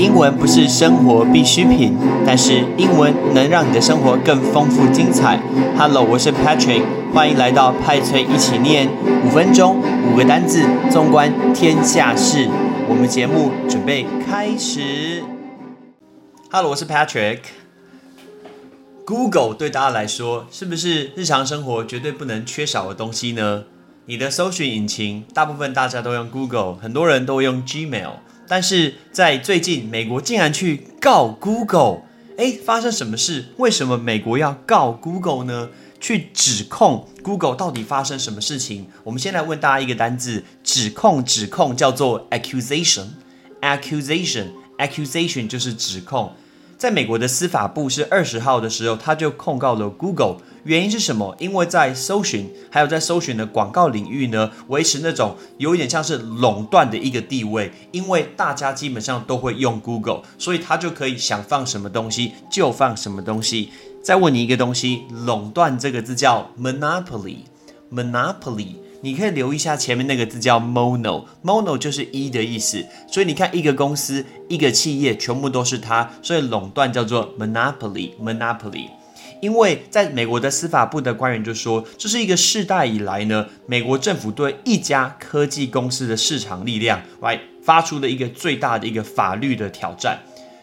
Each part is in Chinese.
英文不是生活必需品，但是英文能让你的生活更丰富精彩。Hello，我是 Patrick，欢迎来到派翠一起念五分钟五个单字，纵观天下事。我们节目准备开始。Hello，我是 Patrick。Google 对大家来说是不是日常生活绝对不能缺少的东西呢？你的搜寻引擎，大部分大家都用 Google，很多人都用 Gmail。但是在最近，美国竟然去告 Google，哎，发生什么事？为什么美国要告 Google 呢？去指控 Google 到底发生什么事情？我们先来问大家一个单字：指控，指控叫做 accusation，accusation，accusation 就是指控。在美国的司法部是二十号的时候，他就控告了 Google。原因是什么？因为在搜寻，还有在搜寻的广告领域呢，维持那种有一点像是垄断的一个地位。因为大家基本上都会用 Google，所以他就可以想放什么东西就放什么东西。再问你一个东西，垄断这个字叫 monopoly，monopoly。你可以留意一下前面那个字叫 mono，mono 就是一的意思，所以你看一个公司、一个企业全部都是它，所以垄断叫做 monopoly，monopoly。因为在美国的司法部的官员就说，这是一个世代以来呢，美国政府对一家科技公司的市场力量来发出的一个最大的一个法律的挑战。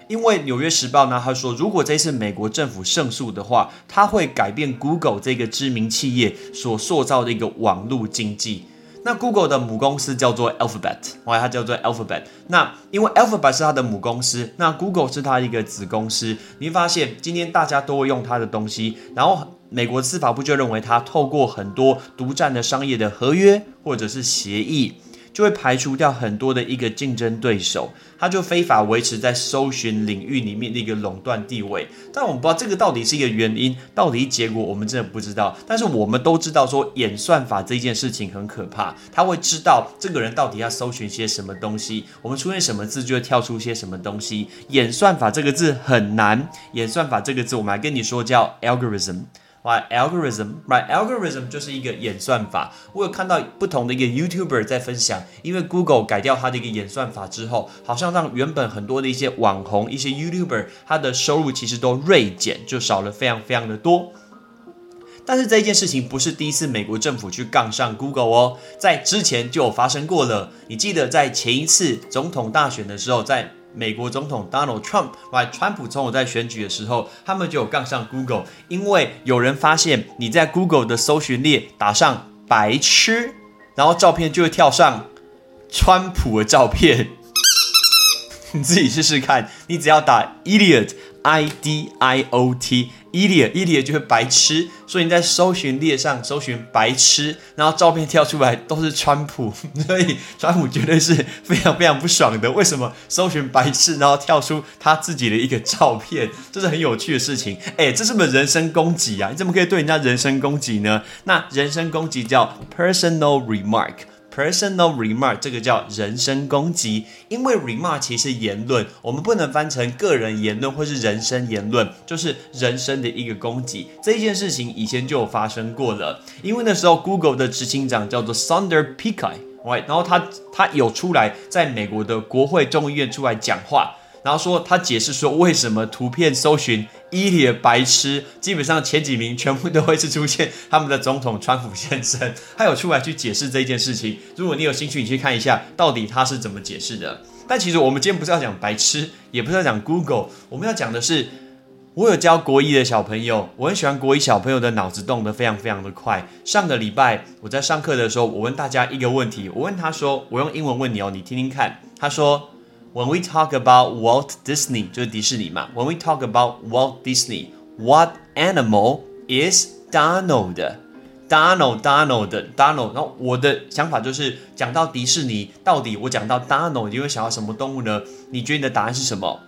因为《纽约时报》呢，他说，如果这次美国政府胜诉的话，他会改变 Google 这个知名企业所塑造的一个网络经济。那 Google 的母公司叫做 Alphabet，哇，它叫做 Alphabet。那因为 Alphabet 是它的母公司，那 Google 是它一个子公司。你会发现，今天大家都会用它的东西，然后美国司法部就认为它透过很多独占的商业的合约或者是协议。就会排除掉很多的一个竞争对手，他就非法维持在搜寻领域里面的一个垄断地位。但我们不知道这个到底是一个原因，到底结果我们真的不知道。但是我们都知道说演算法这件事情很可怕，他会知道这个人到底要搜寻些什么东西，我们出现什么字就会跳出些什么东西。演算法这个字很难，演算法这个字我们来跟你说叫 algorithm。My algorithm，my Algorithm 就是一个演算法。我有看到不同的一个 YouTuber 在分享，因为 Google 改掉它的一个演算法之后，好像让原本很多的一些网红、一些 YouTuber，他的收入其实都锐减，就少了非常非常的多。但是这件事情不是第一次美国政府去杠上 Google 哦，在之前就有发生过了。你记得在前一次总统大选的时候，在美国总统 Donald Trump 和川普总统在选举的时候，他们就有杠上 Google，因为有人发现你在 Google 的搜寻列打上“白痴”，然后照片就会跳上川普的照片。你自己试试看，你只要打 “idiot”，I D I O T t，idiot，idiot 就是白痴，所以你在搜寻列上搜寻白痴，然后照片跳出来都是川普，所以川普绝对是非常非常不爽的。为什么搜寻白痴，然后跳出他自己的一个照片？这是很有趣的事情。哎，这是不是人身攻击啊？你怎么可以对人家人身攻击呢？那人身攻击叫 personal remark。Personal remark 这个叫人身攻击，因为 remark 其实言论，我们不能翻成个人言论或是人身言论，就是人身的一个攻击。这件事情以前就有发生过了，因为那时候 Google 的执行长叫做 Sunder Pichai，right，然后他他有出来在美国的国会众议院出来讲话。然后说，他解释说，为什么图片搜寻伊里的白痴，基本上前几名全部都会是出现他们的总统川普先生。他有出来去解释这件事情。如果你有兴趣，你去看一下，到底他是怎么解释的。但其实我们今天不是要讲白痴，也不是要讲 Google，我们要讲的是，我有教国一的小朋友，我很喜欢国一小朋友的脑子动得非常非常的快。上个礼拜我在上课的时候，我问大家一个问题，我问他说，我用英文问你哦，你听听看。他说。When we talk about Walt Disney，就是迪士尼嘛。When we talk about Walt Disney，what animal is Donald？Donald，Donald，Donald。然后我的想法就是，讲到迪士尼，到底我讲到 Donald，你会想到什么动物呢？你觉得你的答案是什么？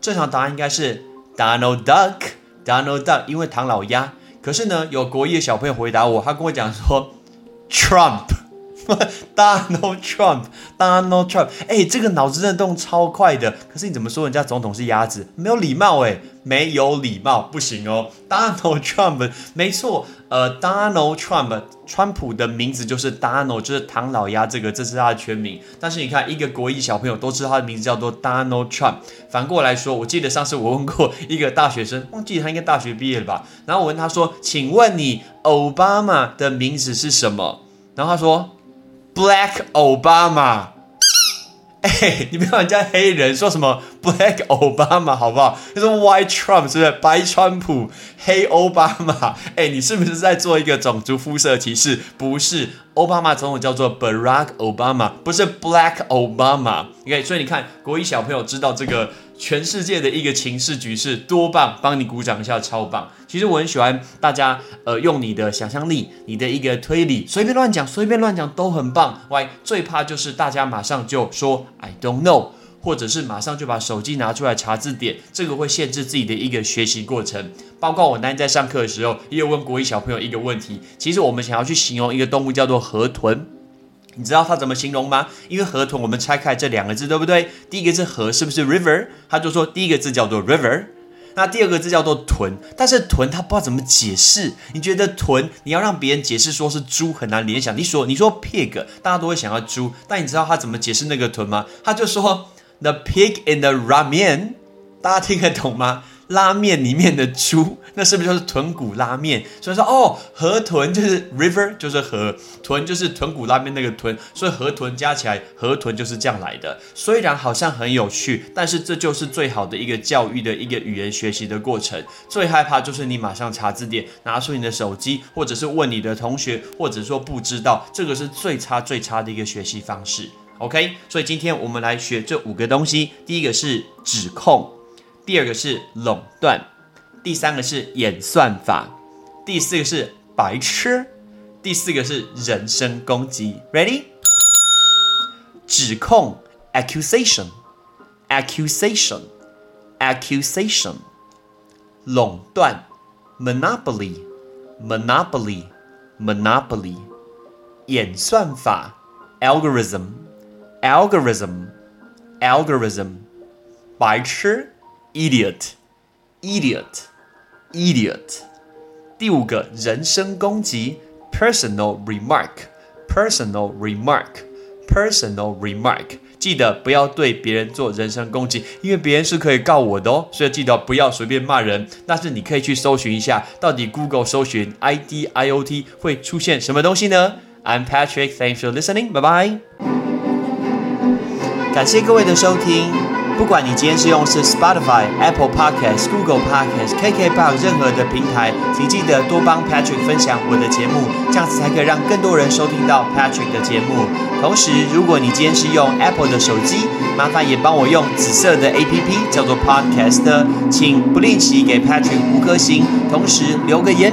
正常答案应该是 Donald Duck，Donald Duck，因为唐老鸭。可是呢，有国一的小朋友回答我，他跟我讲说 Trump。Donald Trump，Donald Trump，哎，这个脑子震动超快的。可是你怎么说人家总统是鸭子？没有礼貌哎，没有礼貌，不行哦。Donald Trump，没错，呃，Donald Trump，川普的名字就是 Donald，就是唐老鸭这个，这是他的全名。但是你看，一个国一小朋友都知道他的名字叫做 Donald Trump。反过来说，我记得上次我问过一个大学生，忘记他应该大学毕业了吧？然后我问他说：“请问你奥巴马的名字是什么？”然后他说。Black Obama，哎，你不要人家黑人说什么 Black Obama 好不好？就是 White Trump 是不是？白川普，黑奥巴马，哎，你是不是在做一个种族肤色歧视？不是，奥巴马总统叫做 Barack Obama，不是 Black Obama。OK，所以你看，国一小朋友知道这个。全世界的一个情势局势多棒，帮你鼓掌一下，超棒！其实我很喜欢大家，呃，用你的想象力，你的一个推理，随便乱讲，随便乱讲都很棒。喂，最怕就是大家马上就说 I don't know，或者是马上就把手机拿出来查字典，这个会限制自己的一个学习过程。包括我那天在上课的时候，也有问国一小朋友一个问题，其实我们想要去形容一个动物叫做河豚。你知道它怎么形容吗？因为河豚，我们拆开这两个字，对不对？第一个字河是不是 river？他就说第一个字叫做 river，那第二个字叫做豚。但是豚他不知道怎么解释。你觉得豚，你要让别人解释说是猪很难联想。你说你说 pig，大家都会想要猪，但你知道他怎么解释那个豚吗？他就说 the pig in the ramen，大家听得懂吗？拉面里面的猪，那是不是就是豚骨拉面？所以说哦，河豚就是 river，就是河豚就是豚骨拉面那个豚，所以河豚加起来，河豚就是这样来的。虽然好像很有趣，但是这就是最好的一个教育的一个语言学习的过程。最害怕就是你马上查字典，拿出你的手机，或者是问你的同学，或者说不知道，这个是最差最差的一个学习方式。OK，所以今天我们来学这五个东西，第一个是指控。第二个是垄断，第三个是演算法，第四个是白痴，第四个是人身攻击。Ready？指控，accusation，accusation，accusation。垄断，monopoly，monopoly，monopoly。演算法，algorithm，algorithm，algorithm。白痴。Idiot, idiot, idiot。第五个人身攻击，personal remark, personal remark, personal remark。记得不要对别人做人身攻击，因为别人是可以告我的哦。所以记得不要随便骂人。但是你可以去搜寻一下，到底 Google 搜寻 I D I O T 会出现什么东西呢？I'm Patrick, thanks for listening. Bye bye. 感谢各位的收听。不管你今天是用是 Spotify、Apple Podcast、Google Podcast、KKBox 任何的平台，请记得多帮 Patrick 分享我的节目，这样子才可以让更多人收听到 Patrick 的节目。同时，如果你今天是用 Apple 的手机，麻烦也帮我用紫色的 APP 叫做 Podcast，请不吝惜给 Patrick 五颗星，同时留个言。